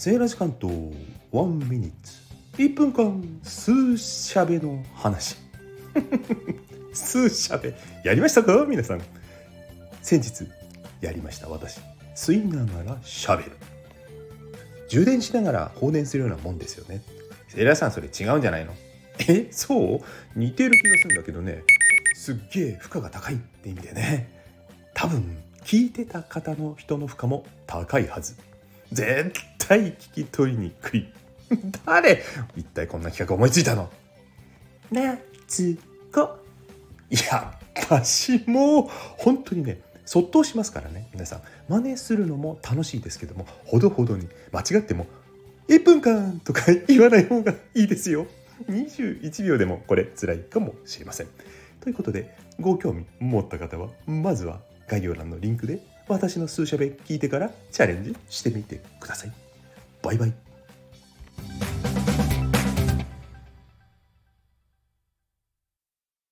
セーラー時間とワンミニッツ。1分間数しゃべの話。数しゃべやりましたか？皆さん。先日やりました私。吸いながらしゃべる。充電しながら放電するようなもんですよね。セイラーさんそれ違うんじゃないの？え？そう？似てる気がするんだけどね。すっげえ負荷が高いって意味でね。多分聞いてた方の人の負荷も高いはず。絶対聞き取りにくい。誰？一体こんな企画思いついたの？夏子。いや私も本当にねそっとしますからね皆さん。真似するのも楽しいですけどもほどほどに間違っても1分間とか言わない方がいいですよ。21秒でもこれ辛いかもしれません。ということでご興味持った方はまずは概要欄のリンクで私の数社べ聞いてからチャレンジしてみてくださいバイバイ。